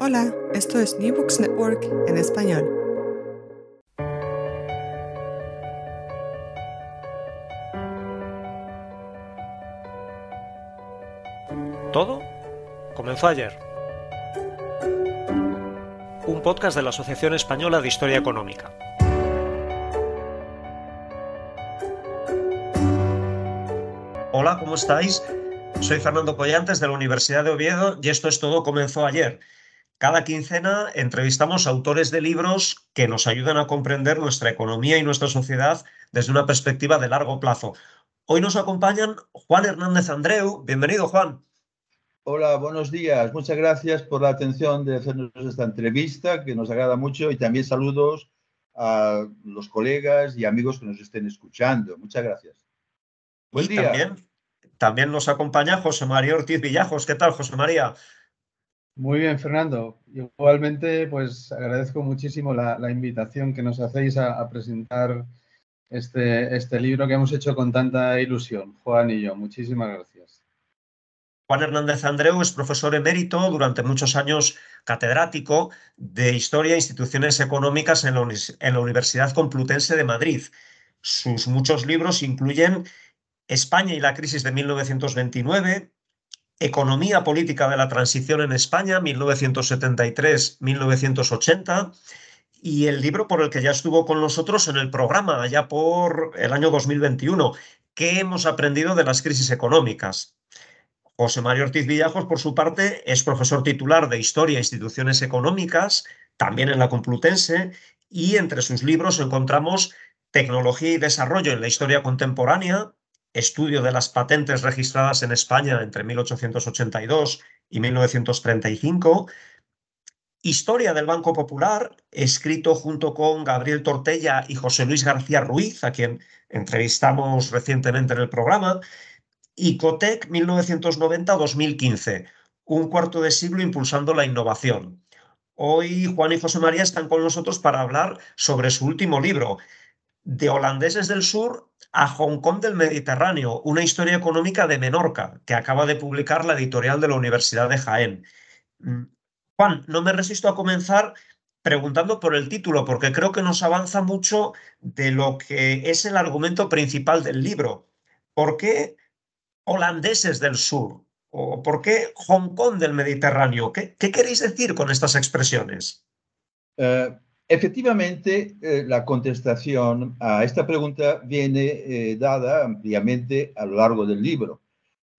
Hola, esto es New Books Network en español. Todo comenzó ayer. Un podcast de la Asociación Española de Historia Económica. Hola, ¿cómo estáis? Soy Fernando Collantes de la Universidad de Oviedo y esto es Todo comenzó ayer. Cada quincena entrevistamos autores de libros que nos ayudan a comprender nuestra economía y nuestra sociedad desde una perspectiva de largo plazo. Hoy nos acompañan Juan Hernández Andreu. Bienvenido, Juan. Hola, buenos días. Muchas gracias por la atención de hacernos esta entrevista, que nos agrada mucho, y también saludos a los colegas y amigos que nos estén escuchando. Muchas gracias. Buen y día. También, también nos acompaña José María Ortiz Villajos. ¿Qué tal, José María? Muy bien, Fernando. Igualmente, pues agradezco muchísimo la, invitación que nos hacéis a, presentar este, este, libro que hemos hecho con tanta ilusión, Juan y yo. Muchísimas gracias. Juan Hernández Andreu es profesor emérito, durante muchos años catedrático de Historia e Instituciones Económicas en la, en la Universidad Complutense de Madrid. Sus muchos libros incluyen España y la crisis de 1929, Economía Política de la Transición en España, 1973-1980, y el libro por el que ya estuvo con nosotros en el programa, allá por el año 2021, ¿Qué hemos aprendido de las crisis económicas? José Mario Ortiz Villajos, por su parte, es profesor titular de Historia e Instituciones Económicas, también en la Complutense, y entre sus libros encontramos Tecnología y Desarrollo en la Historia Contemporánea, estudio de las patentes registradas en España entre 1882 y 1935, Historia del Banco Popular, escrito junto con Gabriel Tortella y José Luis García Ruiz, a quien entrevistamos recientemente en el programa, y Cotec 1990-2015, un cuarto de siglo impulsando la innovación. Hoy Juan y José María están con nosotros para hablar sobre su último libro, De holandeses del sur a Hong Kong del Mediterráneo, una historia económica de Menorca, que acaba de publicar la editorial de la Universidad de Jaén. Mm, Juan, no me resisto a comenzar preguntando por el título, porque creo que nos avanza mucho de lo que es el argumento principal del libro. ¿Por qué holandeses del sur? ¿O por qué Hong Kong del Mediterráneo? ¿Qué, queréis decir con estas expresiones? Eh, Efectivamente, eh, la contestación a esta pregunta viene eh, dada ampliamente a lo largo del libro,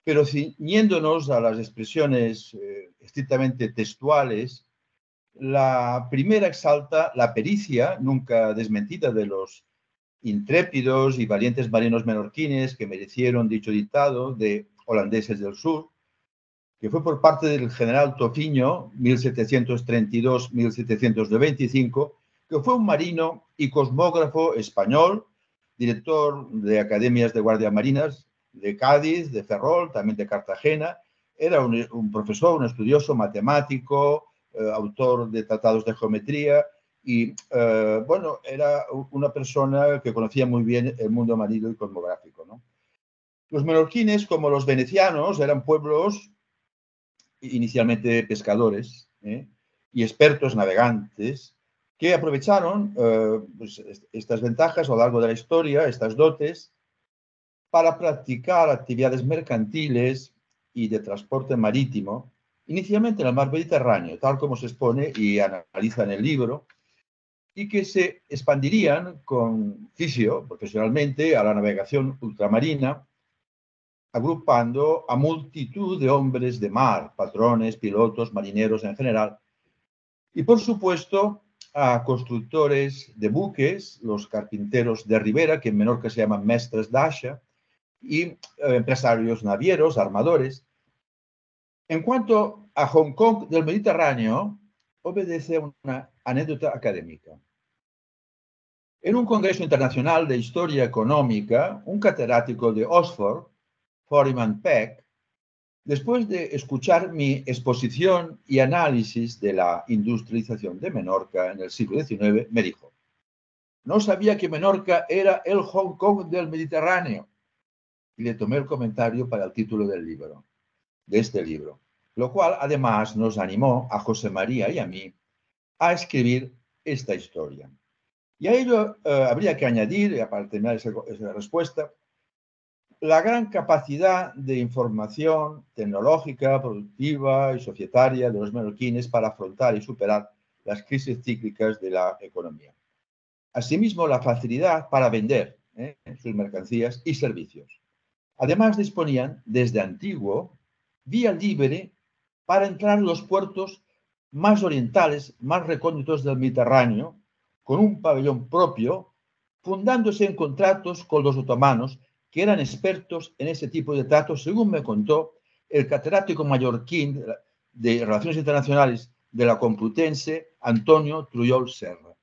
pero ciñéndonos a las expresiones eh, estrictamente textuales, la primera exalta la pericia, nunca desmentida, de los intrépidos y valientes marinos menorquines que merecieron dicho dictado de holandeses del sur, que fue por parte del general Tofiño, 1732-1725, que fue un marino y cosmógrafo español, director de academias de guardias marinas de Cádiz, de Ferrol, también de Cartagena. Era un, profesor, un estudioso, matemático, eh, autor de tratados de geometría y, eh, bueno, era una persona que conocía muy bien el mundo marino y cosmográfico. Los menorquines, como los venecianos, eran pueblos inicialmente pescadores ¿eh? y expertos navegantes que aprovecharon eh, pues, estas ventajas a lo largo de la historia, estas dotes, para practicar actividades mercantiles y de transporte marítimo, inicialmente en el mar Mediterráneo, tal como se expone y analiza en el libro, y que se expandirían con fisio profesionalmente a la navegación ultramarina, agrupando a multitud de hombres de mar, patrones, pilotos, marineros en general, y por supuesto a constructores de buques, los carpinteros de Ribera, que en Menorca se llaman mestres d'asha, y eh, empresarios navieros, armadores. En cuanto a Hong Kong del Mediterráneo, obedece a una anécdota académica. En un congreso internacional de historia económica, un catedrático de Oxford, Foreman Peck, Después de escuchar mi exposición y análisis de la industrialización de Menorca en el siglo XIX, me dijo, no sabía que Menorca era el Hong Kong del Mediterráneo. Y le tomé el comentario para el título del libro, de este libro. lo cual además nos animó a José María y a mí a escribir esta historia. Y a ello eh, habría que añadir, para terminar esa, esa respuesta, la gran capacidad de información tecnológica, productiva y societaria de los menorquines para afrontar y superar las crisis cíclicas de la economía. Asimismo, la facilidad para vender ¿eh? sus mercancías y servicios. Además, disponían desde antiguo vía libre para entrar en los puertos más orientales, más recónditos del Mediterráneo, con un pabellón propio, fundándose en contratos con los otomanos, que eran expertos en ese tipo de tratos, según me contó el catedrático mallorquín de Relaciones Internacionales de la Complutense, Antonio Trujol Serra.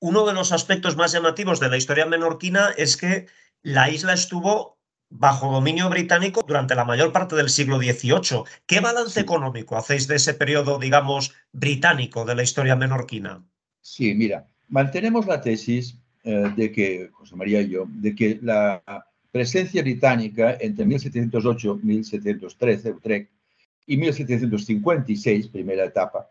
Uno de los aspectos más llamativos de la historia menorquina es que la isla estuvo bajo dominio británico durante la mayor parte del siglo XVIII. ¿Qué balance económico hacéis de ese periodo, digamos, británico de la historia menorquina? Sí, mira, mantenemos la tesis eh, de que, José María y yo, de que la presencia británica entre 1708 y 1713, Utrecht, y 1756, primera etapa,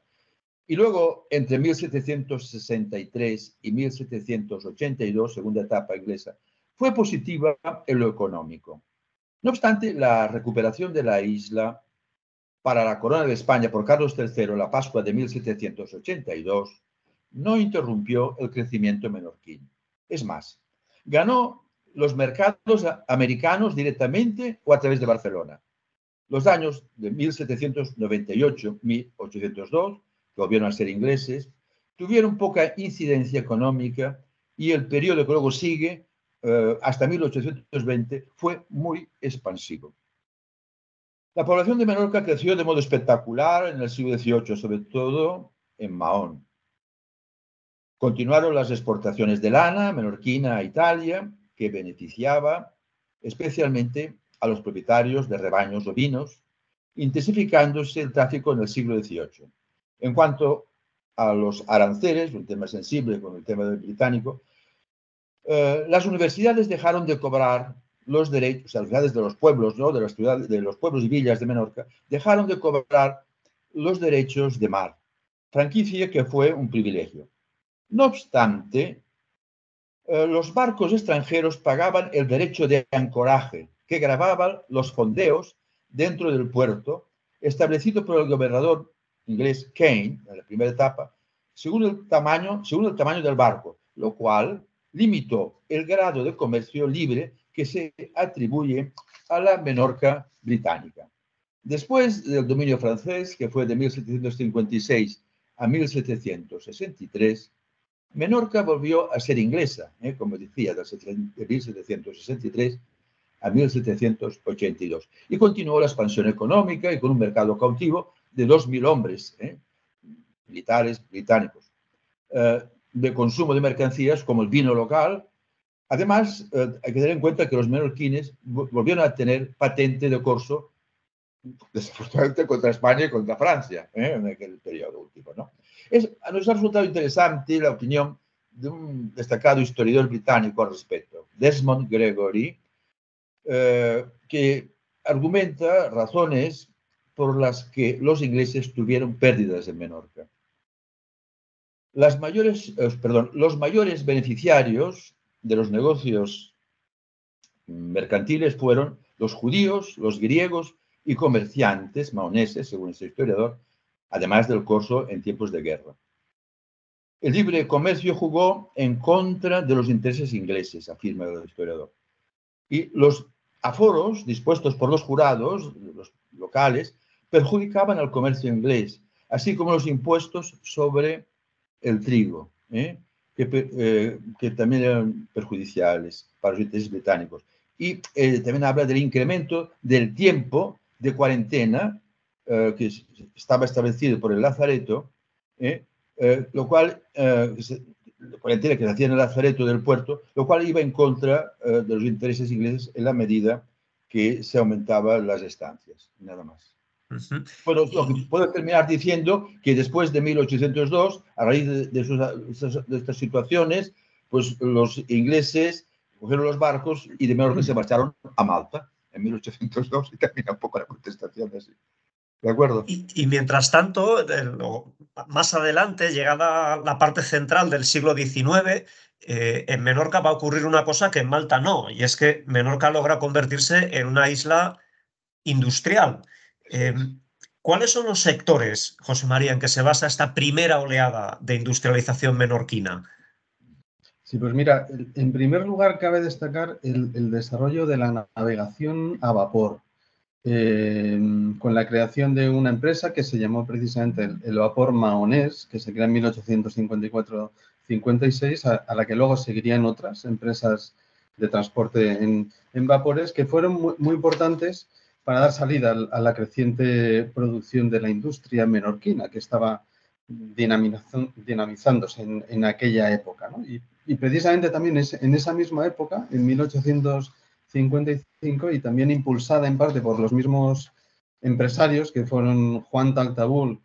y luego entre 1763 y 1782, segunda etapa inglesa, fue positiva en lo económico. No obstante, la recuperación de la isla para la corona de España por Carlos III, la Pascua de 1782, no interrumpió el crecimiento menorquín. Es más, ganó los mercados americanos directamente o a través de Barcelona. Los años de 1798-1802, que volvieron a ser ingleses, tuvieron poca incidencia económica y el periodo que luego sigue eh, hasta 1820 fue muy expansivo. La población de Menorca creció de modo espectacular en el siglo XVIII, sobre todo en Mahón. Continuaron las exportaciones de lana menorquina a Italia, beneficiaba especialmente a los propietarios de rebaños ovinos, intensificándose el tráfico en el siglo XVIII. En cuanto a los aranceles, un tema sensible con el tema del británico, eh, las universidades dejaron de cobrar los derechos, o sea, las de los pueblos, ¿no? de, las ciudades, de los pueblos y villas de Menorca, dejaron de cobrar los derechos de mar, franquicia que fue un privilegio. No obstante, eh, los barcos extranjeros pagaban el derecho de ancoraje, que grababan los fondeos dentro del puerto, establecido por el gobernador inglés Kane, en la primera etapa, según el tamaño, según el tamaño del barco, lo cual limitó el grado de comercio libre que se atribuye a la Menorca británica. Después del dominio francés, que fue de 1756 a 1763, Menorca volvió a ser inglesa, ¿eh? como decía, de 1763 a 1782, y continuó la expansión económica y con un mercado cautivo de 2.000 hombres, ¿eh? militares británicos. Eh, de consumo de mercancías como el vino local. Además, eh, hay que tener en cuenta que los menorquines volvieron a tener patente de corso, desafortunadamente contra España y contra Francia, en aquel periodo último. ¿no? Es, nos ha resultado interesante la opinión de un destacado historiador británico al respecto, Desmond Gregory, eh, que argumenta razones por las que los ingleses tuvieron pérdidas en Menorca. Eh, los mayores beneficiarios de los negocios mercantiles fueron los judíos, los griegos y comerciantes maoneses, según este historiador, además del corso en tiempos de guerra. El libre comercio jugó en contra de los intereses ingleses, afirma el historiador. Y los aforos dispuestos por los jurados, los locales, perjudicaban al comercio inglés, así como los impuestos sobre el trigo, ¿eh? Eh, que, también eran perjudiciales para los intereses británicos. Y eh, también habla del incremento del tiempo de cuarentena que estaba establecido por el Lazareto, lo cual, la cuarentena que se hacía en el Lazareto del puerto, lo cual iba en contra de los intereses ingleses en la medida que se aumentaban las estancias, nada más. Bueno, puedo terminar diciendo que después de 1802, a raíz de, estas situaciones, pues los ingleses cogieron los barcos y de menor que se marcharon a Malta en 1802 y también un poco la contestación así. De acuerdo. Y, mientras tanto, más adelante, llegada la parte central del siglo XIX, eh, en Menorca va a ocurrir una cosa que en Malta no, y es que Menorca logra convertirse en una isla industrial. Em, ¿Cuáles son los sectores, José María, en que se basa esta primera oleada de industrialización menorquina? Sí, pues mira, en primer lugar cabe destacar el, desarrollo de la navegación a vapor, em, con la creación de una empresa que se llamó precisamente el, vapor maonés, que se crea en 1854-56, a, la que luego seguirían otras empresas de transporte en, vapores, que fueron muy importantes para dar salida a la creciente producción de la industria menorquina que estaba dinamizándose en, aquella época. Y, precisamente también es, en esa misma época, en 1855, y también impulsada en parte por los mismos empresarios que fueron Juan Taltabul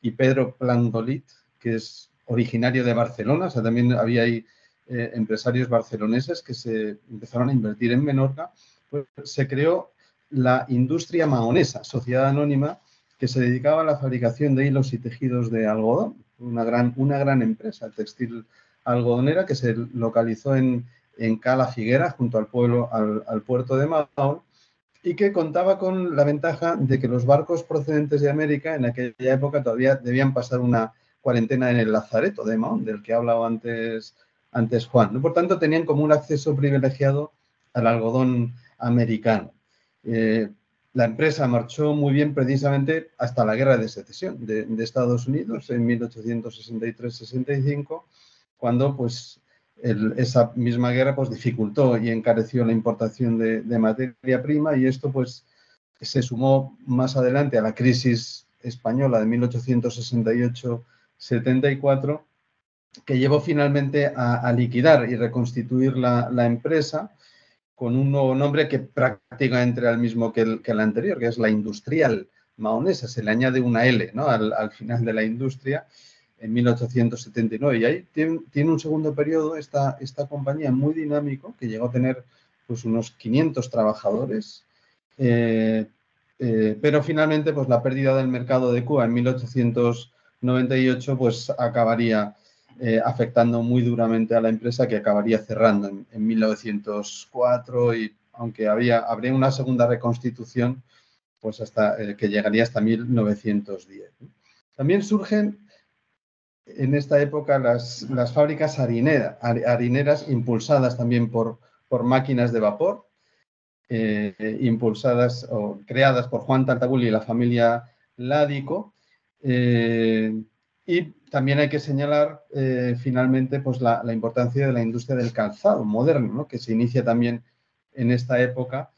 y Pedro Plandolit, que es originario de Barcelona, o sea, también había ahí eh, empresarios barceloneses que se empezaron a invertir en Menorca, pues se creó la industria maonesa, sociedad anónima que se dedicaba a la fabricación de hilos y tejidos de algodón, una gran, una gran empresa textil algodonera que se localizó en, en Cala Figuera, junto al, pueblo, al, puerto de Mahón, y que contaba con la ventaja de que los barcos procedentes de América en aquella época todavía debían pasar una cuarentena en el Lazareto de Mahón, del que ha hablado antes, antes Juan. Por tanto, tenían como un acceso privilegiado al algodón americano. Eh, la empresa marchó muy bien precisamente hasta la guerra de secesión de, Estados Unidos en 1863-65, cuando pues esa misma guerra pues dificultó y encareció la importación de, materia prima y esto pues se sumó más adelante a la crisis española de 1868-74 que llevó finalmente a, liquidar y reconstituir la, empresa con un nuevo nombre que prácticamente era el mismo que el, que el anterior, que es la industrial maonesa. Se le añade una L ¿no? al, final de la industria en 1879. Y ahí tiene, un segundo periodo esta, esta compañía muy dinámico que llegó a tener pues, unos 500 trabajadores. Eh, eh, pero finalmente pues, la pérdida del mercado de Cuba en 1898 pues, acabaría eh, afectando muy duramente a la empresa que acabaría cerrando en, 1904 y aunque había, habría una segunda reconstitución, pues hasta que llegaría hasta 1910. También surgen en esta época las, las fábricas harineras impulsadas también por, por máquinas de vapor, eh, impulsadas o creadas por Juan Tartabulli y la familia Ládico. y también hay que señalar eh, finalmente pues, la, importancia de la industria del calzado moderno, que se inicia también en esta época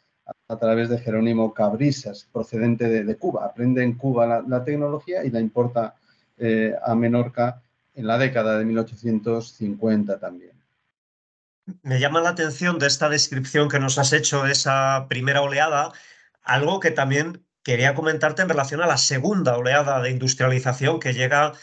a, través de Jerónimo Cabrisas, procedente de, Cuba. Aprende en Cuba la, tecnología y la importa eh, a Menorca en la década de 1850 también. Me llama la atención de esta descripción que nos has hecho de esa primera oleada, algo que también quería comentarte en relación a la segunda oleada de industrialización que llega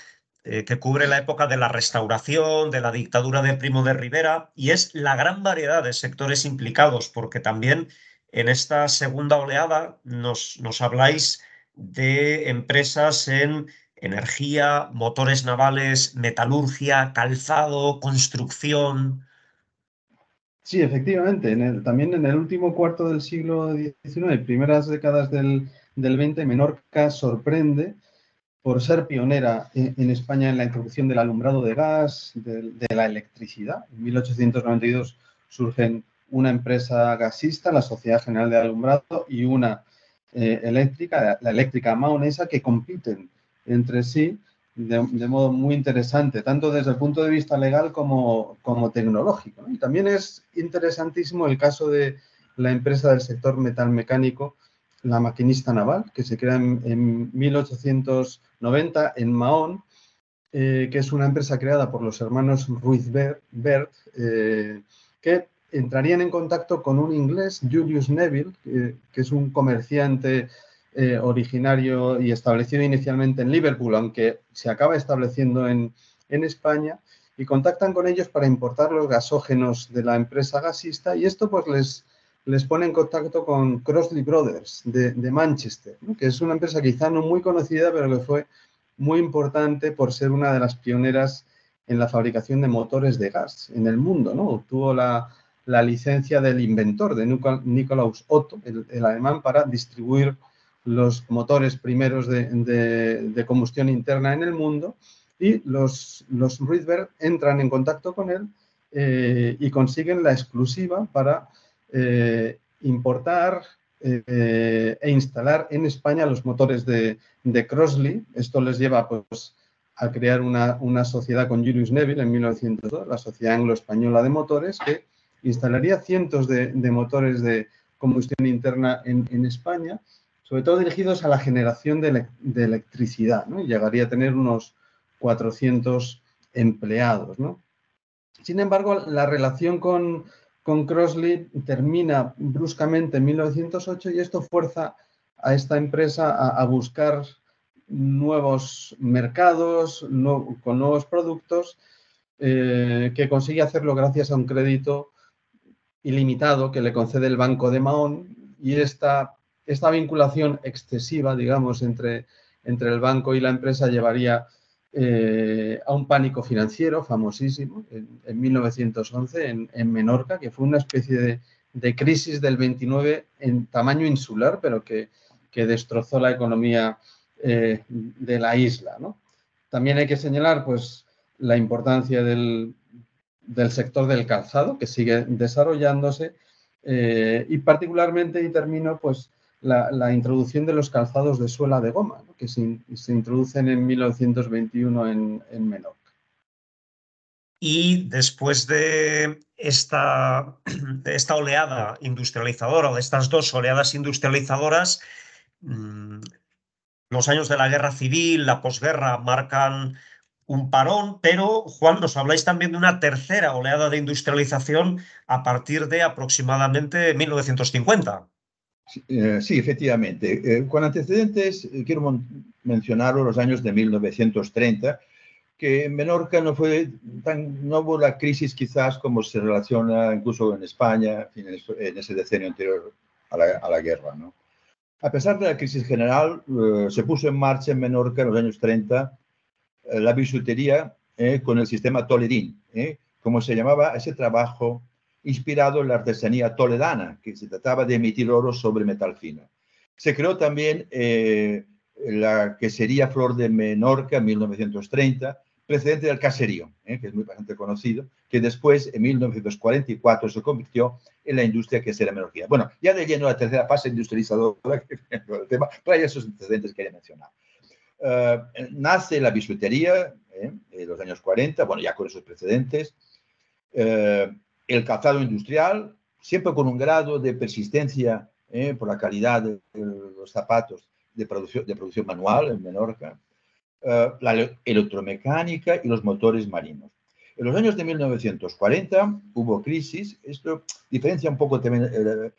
eh, que cubre la época de la restauración, de la dictadura de Primo de Rivera, y es la gran variedad de sectores implicados, porque también en esta segunda oleada nos, nos habláis de empresas en energía, motores navales, metalurgia, calzado, construcción. Sí, efectivamente. también en el último cuarto del siglo XIX, primeras décadas del, del XX, Menorca sorprende por ser pionera en, España en la introducción del alumbrado de gas, de, la electricidad. En 1892 surgen una empresa gasista, la Sociedad General de Alumbrado, y una eh, eléctrica, la eléctrica maonesa, que compiten entre sí de, modo muy interesante, tanto desde el punto de vista legal como, como tecnológico. Y también es interesantísimo el caso de la empresa del sector metalmecánico, la maquinista naval, que se crea en, 1890 en Mahón, eh, que es una empresa creada por los hermanos Ruiz Bert, eh, que entrarían en contacto con un inglés, Julius Neville, que es un comerciante eh, originario y establecido inicialmente en Liverpool, aunque se acaba estableciendo en, España, y contactan con ellos para importar los gasógenos de la empresa gasista y esto pues les les pone en contacto con Crossley Brothers de, Manchester, que es una empresa quizá no muy conocida, pero que fue muy importante por ser una de las pioneras en la fabricación de motores de gas en el mundo. ¿no? Obtuvo la, licencia del inventor, de Nikolaus Otto, el, alemán, para distribuir los motores primeros de, combustión interna en el mundo y los, los Rydberg entran en contacto con él eh, y consiguen la exclusiva para eh, importar eh, e instalar en España los motores de, de Crossley. Esto les lleva pues, a crear una, una, sociedad con Julius Neville en 1902, la Sociedad Anglo-Española de Motores, que instalaría cientos de, de motores de combustión interna en, en, España, sobre todo dirigidos a la generación de, electricidad, y llegaría a tener unos 400 empleados. Sin embargo, la relación con, con Crossley termina bruscamente en 1908 y esto fuerza a esta empresa a, buscar nuevos mercados con nuevos productos eh, que consigue hacerlo gracias a un crédito ilimitado que le concede el Banco de Mahón y esta, esta vinculación excesiva, digamos, entre, entre el banco y la empresa llevaría eh, a un pánico financiero famosísimo en, 1911 en, Menorca, que fue una especie de, crisis del 29 en tamaño insular, pero que, destrozó la economía eh, de la isla. También hay que señalar pues, la importancia del, sector del calzado, que sigue desarrollándose, eh, y particularmente, y termino, pues, la, introducción de los calzados de suela de goma, que se, introducen en 1921 en, en Menorca. Y después de esta, esta oleada industrializadora, o de estas dos oleadas industrializadoras, mm, los años de la guerra civil, la posguerra, marcan un parón, pero Juan, nos habláis también de una tercera oleada de industrialización a partir de aproximadamente 1950. Eh, sí, efectivamente. Eh, con antecedentes, eh, quiero mencionar los años de 1930, que en Menorca no, fue tan, no hubo la crisis quizás como se relaciona incluso en España, en, ese decenio anterior a la, guerra. ¿no? A pesar de la crisis general, se puso en marcha en Menorca en los años 30 la bisutería con el sistema Toledín, como se llamaba ese trabajo inspirado en la artesanía toledana, que se trataba de emitir oro sobre metal fino. Se creó también eh, la que sería Flor de Menorca en 1930, precedente del caserío, eh, que es muy bastante conocido, que después, en 1944, se convirtió en la industria que será menorquina. Bueno, ya de lleno la tercera fase industrializadora tema, pero hay esos antecedentes que quería mencionar. Eh, nace la bisutería en los años 40, bueno, ya con esos precedentes el calzado industrial, siempre con un grado de persistencia eh, por la calidad de, los zapatos de producción, de producción manual en Menorca, eh, la electromecánica y los motores marinos. En los años de 1940 hubo crisis, esto diferencia un poco también el,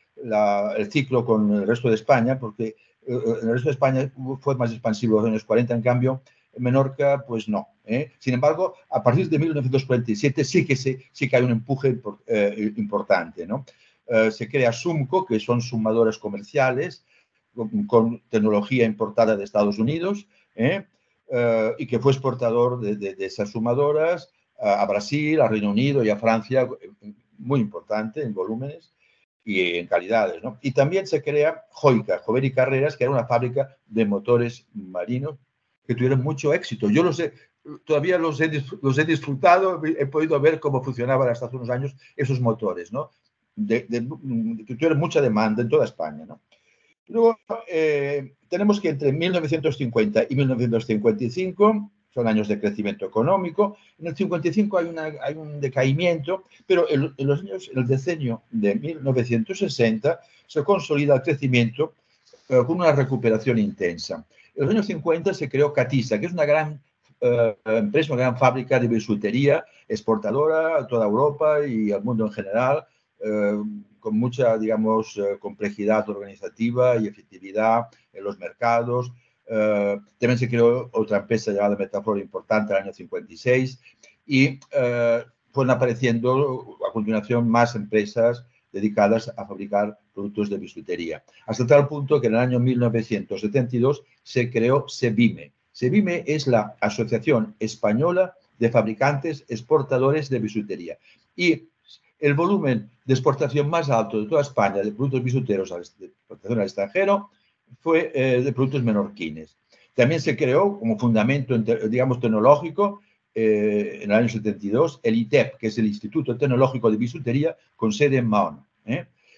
el ciclo con el resto de España, porque eh, el resto de España fue más expansivo en los años 40, en cambio Menorca, pues no. ¿eh? Sin embargo, a partir de 1947 sí que, sí que hay un empuje eh, importante. ¿no? Eh, se crea Sumco, que son sumadoras comerciales con, tecnología importada de Estados Unidos y que fue exportador de, esas sumadoras a, Brasil, a Reino Unido y a Francia, muy importante en volúmenes y en calidades. ¿no? Y también se crea Joica, Jover y Carreras, que era una fábrica de motores marinos que tuvieron mucho éxito. Yo los he, todavía los he, los he disfrutado, he podido ver cómo funcionaban hasta hace unos años esos motores, ¿no? De, que tuvieron mucha demanda en toda España, ¿no? Luego, eh, tenemos que entre 1950 y 1955 son años de crecimiento económico. En el 55 hay, una, hay un decaimiento, pero en, los años, en el decenio de 1960 se consolida el crecimiento eh, con una recuperación intensa. En los años 50 se creó Catisa, que es una gran eh, empresa, una gran fábrica de bisutería exportadora a toda Europa y al mundo en general, eh, con mucha, digamos, eh, complejidad organizativa y efectividad en los mercados. también se creó otra empresa llamada Metaflora importante en el año 56 y fueron apareciendo a continuación más empresas dedicadas a fabricar productos de bisutería. Hasta tal punto que en el año 1972 se creó SEBIME. SEBIME es la Asociación Española de Fabricantes Exportadores de Bisutería. Y el volumen de exportación más alto de toda España de productos bisuteros de exportación al extranjero fue eh, de productos menorquines. También se creó como fundamento, digamos, tecnológico eh, en el año 72 el ITEP, que es el Instituto Tecnológico de Bisutería, con sede en Mahón.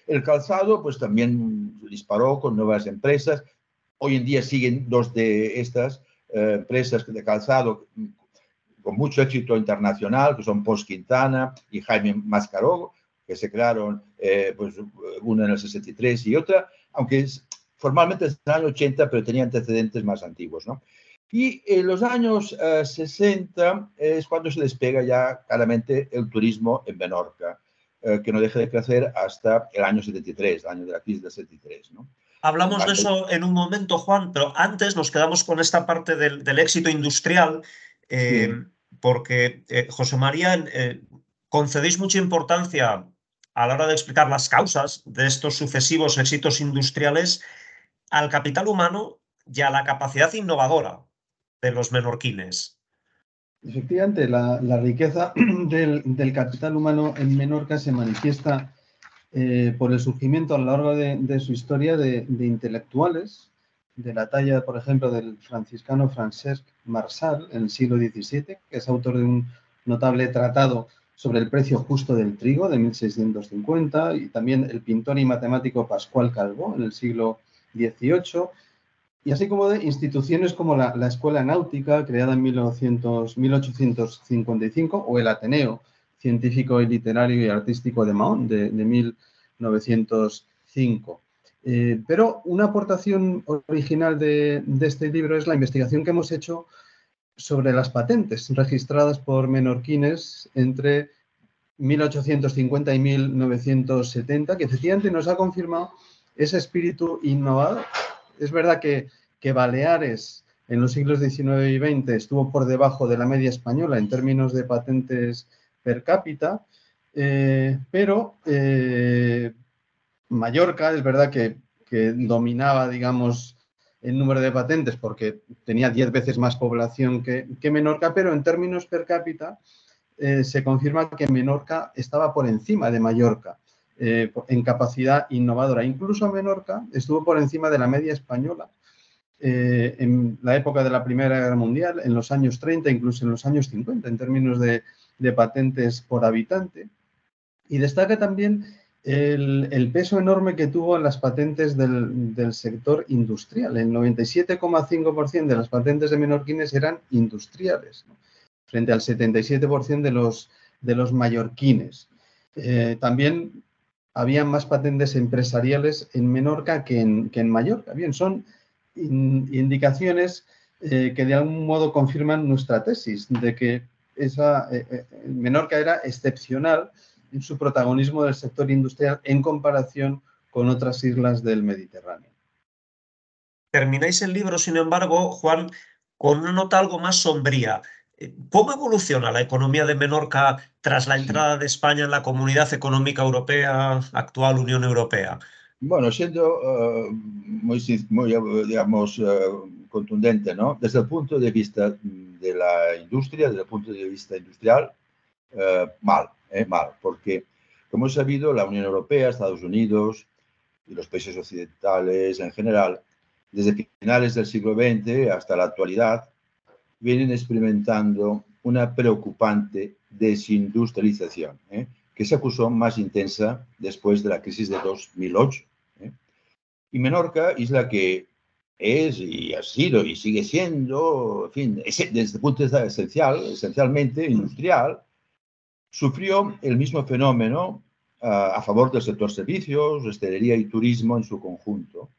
El calzado, pues también disparó con nuevas empresas. Hoy en día siguen dos de estas eh, empresas de calzado con mucho éxito internacional, que son Post Quintana y Jaime Mascaró, que se crearon pues, una en el 63 y otra, aunque formalmente es el año 80, pero tenía antecedentes más antiguos. ¿no? Y en los años 60 eh, es cuando se despega ya claramente el turismo en Menorca, eh, que no deja de crecer hasta el año 73, el año de la crisis del 73. ¿no? Hablamos de eso en un momento, Juan, pero antes nos quedamos con esta parte del, éxito industrial, eh, porque José María, concedéis mucha importancia a la hora de explicar las causas de estos sucesivos éxitos industriales al capital humano y a la capacidad innovadora de los menorquines. Efectivamente, la, riqueza del, capital humano en Menorca se manifiesta eh, por el surgimiento a lo largo de, su historia de, intelectuales, de la talla, por ejemplo, del franciscano Francesc Marsal en el siglo XVII, que es autor de un notable tratado sobre el precio justo del trigo de 1650, y también el pintor y matemático Pascual Calvo en el siglo XVIII, y así como de instituciones como la, Escuela Náutica, creada en 1855, o el Ateneo Científico y Literario y Artístico de Mahón, de, 1905. Eh, pero una aportación original de, este libro es la investigación que hemos hecho sobre las patentes registradas por menorquines entre 1850 y 1970, que efectivamente nos ha confirmado ese espíritu innovador es verdad que, Baleares en los siglos XIX y XX estuvo por debajo de la media española en términos de patentes per cápita, eh, pero eh, Mallorca es verdad que, dominaba, digamos, el número de patentes porque tenía 10 veces más población que, Menorca, pero en términos per cápita eh, se confirma que Menorca estaba por encima de Mallorca. Eh, en capacidad innovadora. Incluso Menorca estuvo por encima de la media española eh, en la época de la Primera Guerra Mundial, en los años 30, incluso en los años 50, en términos de, patentes por habitante. Y destaca también el, peso enorme que tuvo en las patentes del, sector industrial. El 97,5% de las patentes de menorquines eran industriales, frente al 77% de los, de los mallorquines. Eh, también había más patentes empresariales en Menorca que en, Mallorca. Bien, son indicaciones eh, que de algún modo confirman nuestra tesis de que esa, eh, eh, Menorca era excepcional en su protagonismo del sector industrial en comparación con otras islas del Mediterráneo. Termináis el libro, sin embargo, Juan, con una nota algo más sombría. ¿Cómo evoluciona la economía de Menorca tras la entrada de España en la Comunidad Económica Europea, actual Unión Europea? Bueno, siendo eh, muy, digamos, eh, contundente, ¿no? Desde el punto de vista de la industria, desde el punto de vista industrial, eh, mal, mal, porque como he sabido, la Unión Europea, Estados Unidos y los países occidentales en general, desde finales del siglo XX hasta la actualidad, vienen experimentando una preocupante desindustrialización, ¿eh? que se acusó más intensa después de la crisis de 2008. ¿eh? Y Menorca, isla que es y ha sido y sigue siendo, en fin, desde el punto de vista esencial, esencialmente industrial, sufrió el mismo fenómeno ah, a favor del sector servicios, hostelería y turismo en su conjunto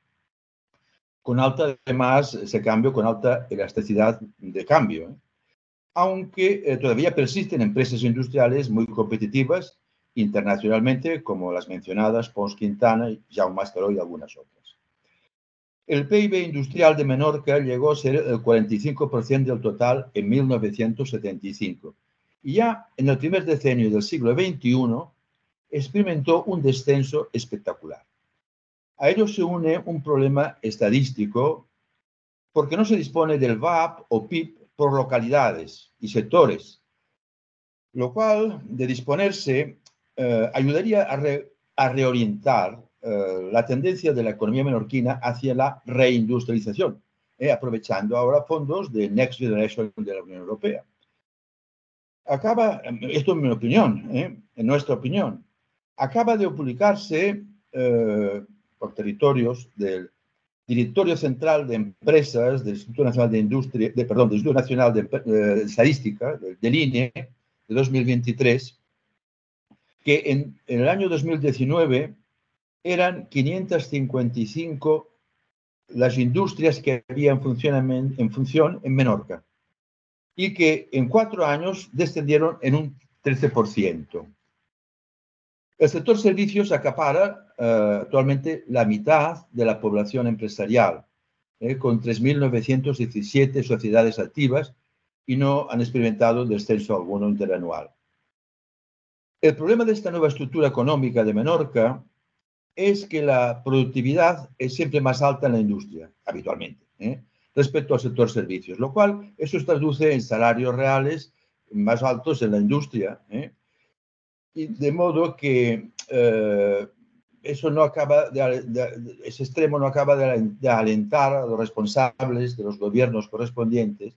con alta, además, ese cambio con alta elasticidad de cambio. ¿eh? Aunque eh, todavía persisten empresas industriales muy competitivas internacionalmente, como las mencionadas Pons Quintana, Jaume Mascaró y algunas otras. El PIB industrial de Menorca llegó a ser el 45% del total en 1975. Y ya en el primer decenio del siglo XXI, experimentó un descenso espectacular. A ello se une un problema estadístico porque no se dispone del VAP o PIB por localidades y sectores, lo cual, de disponerse, eh, ayudaría a, reorientar eh, la tendencia de la economía menorquina hacia la reindustrialización, eh, aprovechando ahora fondos de Next Generation de la Unión Europea. Acaba, esto es mi opinión, en nuestra opinión, acaba de publicarse por territorios del Directorio Central de Empresas del Instituto Nacional de Industria, de, perdón, del Instituto Nacional de, eh, Estadística, del INE, de 2023, que en, el año 2019 eran 555 las industrias que había en, en función en Menorca y que en cuatro años descendieron en un 13%. El sector servicios acapara eh, actualmente la mitad de la población empresarial, eh, con 3.917 sociedades activas y no han experimentado descenso alguno interanual. El problema de esta nueva estructura económica de Menorca es que la productividad es siempre más alta en la industria, habitualmente, eh, respecto al sector servicios, lo cual eso se traduce en salarios reales más altos en la industria, de modo que eso no acaba de, ese extremo no acaba de, alentar a los responsables de los gobiernos correspondientes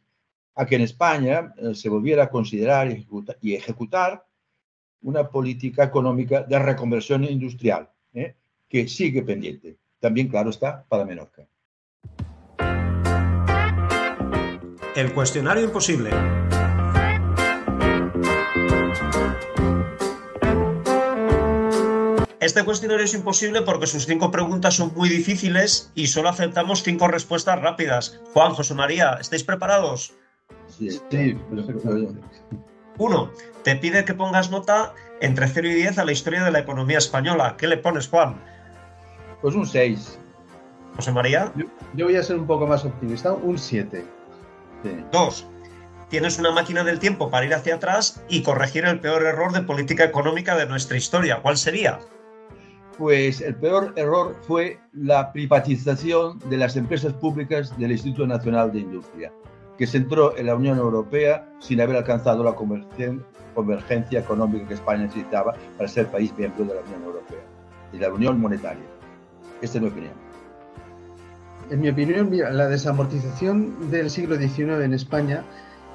a que en España eh, se volviera a considerar y ejecutar, una política económica de reconversión industrial, ¿eh? que sigue pendiente. También, claro está, para Menorca. El cuestionario imposible. Este cuestionario es imposible porque sus cinco preguntas son muy difíciles y solo aceptamos cinco respuestas rápidas. Juan, José María, ¿estáis preparados? Sí, sí Uno, te pide que pongas nota entre 0 y 10 a la historia de la economía española. ¿Qué le pones, Juan? Pues un 6. José María. Yo, voy a ser un poco más optimista, un 7. Dos, tienes una máquina del tiempo para ir hacia atrás y corregir el peor error de política económica de nuestra historia. ¿Cuál sería? Pues el peor error fue la privatización de las empresas públicas del Instituto Nacional de Industria, que se entró en la Unión Europea sin haber alcanzado la convergencia económica que España necesitaba para ser país miembro de la Unión Europea y la Unión Monetaria. Esta es mi opinión. En mi opinión, la desamortización del siglo XIX en España,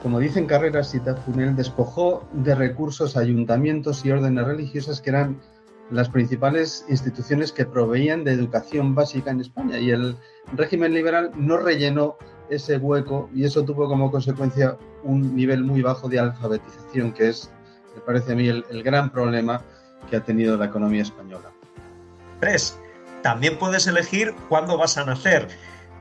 como dicen Carreras y Tafunel, despojó de recursos ayuntamientos y órdenes religiosas que eran las principales instituciones que proveían de educación básica en España y el régimen liberal no rellenó ese hueco y eso tuvo como consecuencia un nivel muy bajo de alfabetización, que es, me parece a mí, el, gran problema que ha tenido la economía española. Tres, también puedes elegir cuándo vas a nacer.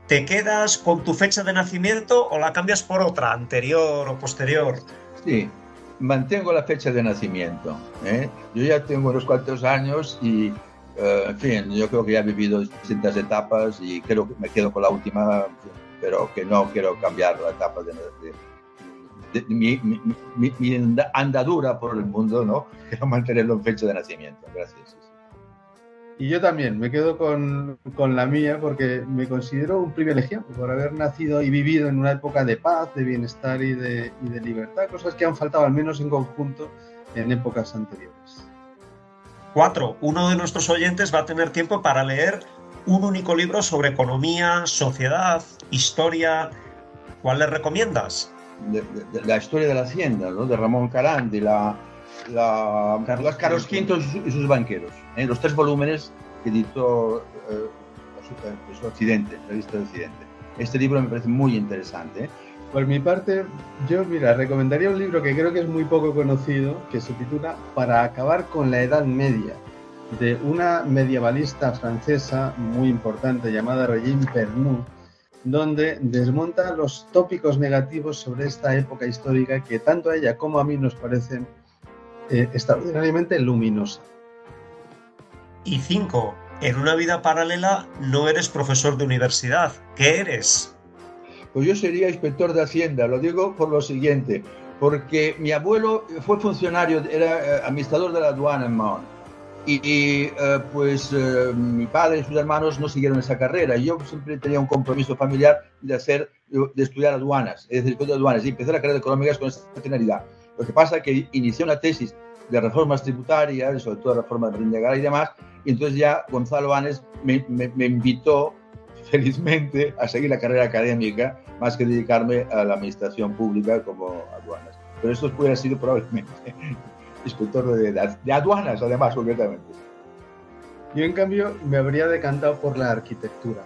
¿Te quedas con tu fecha de nacimiento o la cambias por otra, anterior o posterior? Sí, mantengo la fecha de nacimiento. ¿eh? Yo ya tengo unos cuantos años y, eh, en fin, yo creo que ya he vivido distintas etapas y creo que me quedo con la última, pero que no quiero cambiar la etapa de, mi, andadura por el mundo, ¿no? Quiero mantenerlo en fecha de nacimiento. Gracias. Y yo también me quedo con, con, la mía porque me considero un privilegiado por haber nacido y vivido en una época de paz, de bienestar y de, y de libertad, cosas que han faltado al menos en conjunto en épocas anteriores. Cuatro, uno de nuestros oyentes va a tener tiempo para leer un único libro sobre economía, sociedad, historia. ¿Cuál le recomiendas? la historia de la hacienda, ¿no? de Ramón Carandi, la, la, Carlos, Carlos V y sus banqueros, ¿eh? los tres volúmenes que editó eh, Occidente, la revista de Occidente. Este libro me parece muy interesante. ¿eh? Por mi parte, yo, mira, recomendaría un libro que creo que es muy poco conocido, que se titula Para acabar con la Edad Media, de una medievalista francesa muy importante llamada Regine Pernoud, donde desmonta los tópicos negativos sobre esta época histórica que tanto a ella como a mí nos parecen eh, extraordinariamente luminosa. Y cinco, en una vida paralela no eres profesor de universidad. ¿Qué eres? Pues yo sería inspector de Hacienda. Lo digo por lo siguiente, porque mi abuelo fue funcionario, era eh, administrador de la aduana en Mahón. Y eh, pues eh, mi padre y sus hermanos no siguieron esa carrera. Yo siempre tenía un compromiso familiar de, hacer, de estudiar aduanas, es decir, de aduanas, y empecé la carrera de económicas con esa finalidad. Lo que pasa es que inicié una tesis de reformas tributarias, sobre todo reformas de Rindegar y demás, y entonces ya Gonzalo Anes me, invitó felizmente a seguir la carrera académica más que dedicarme a la administración pública como aduanas. Pero esto hubiera sido probablemente inspector de, de aduanas, además, concretamente. Yo, en cambio, me habría decantado por la arquitectura.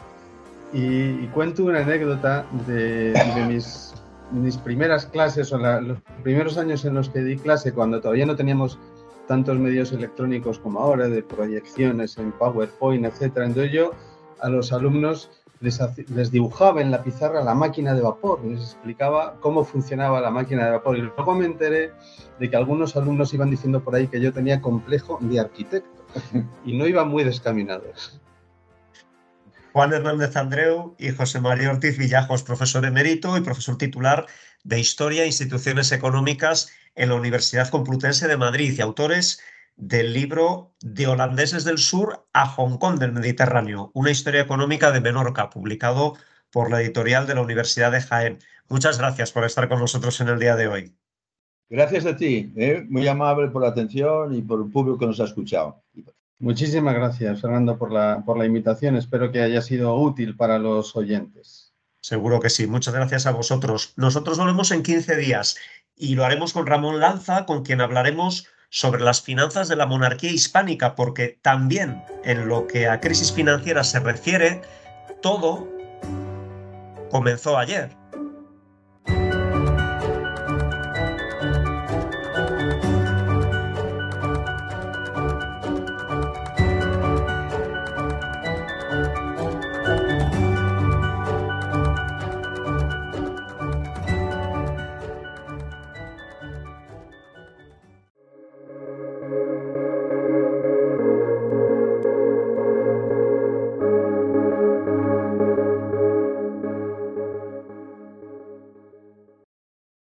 Y, cuento una anécdota de mis, mis, primeras clases o los primeros años en los que di clase, cuando todavía no teníamos tantos medios electrónicos como ahora, de proyecciones en PowerPoint, etc. Entonces yo a los alumnos les, les, dibujaba en la pizarra la máquina de vapor, les explicaba cómo funcionaba la máquina de vapor. Y luego me enteré de que algunos alumnos iban diciendo por ahí que yo tenía complejo de arquitecto y no iban muy descaminados. Juan Hernández Andreu y José María Ortiz Villajos, profesor emérito y profesor titular de Historia e Instituciones Económicas en la Universidad Complutense de Madrid y autores del libro De holandeses del sur a Hong Kong del Mediterráneo, una historia económica de Menorca, publicado por la editorial de la Universidad de Jaén. Muchas gracias por estar con nosotros en el día de hoy. Gracias a ti, ¿eh? muy amable por la atención y por el público que nos ha escuchado. Muchísimas gracias, Fernando, por la, por la invitación. Espero que haya sido útil para los oyentes. Seguro que sí. Muchas gracias a vosotros. Nosotros volvemos en 15 días y lo haremos con Ramón Lanza, con quien hablaremos sobre las finanzas de la monarquía hispánica, porque también en lo que a crisis financiera se refiere, todo comenzó ayer.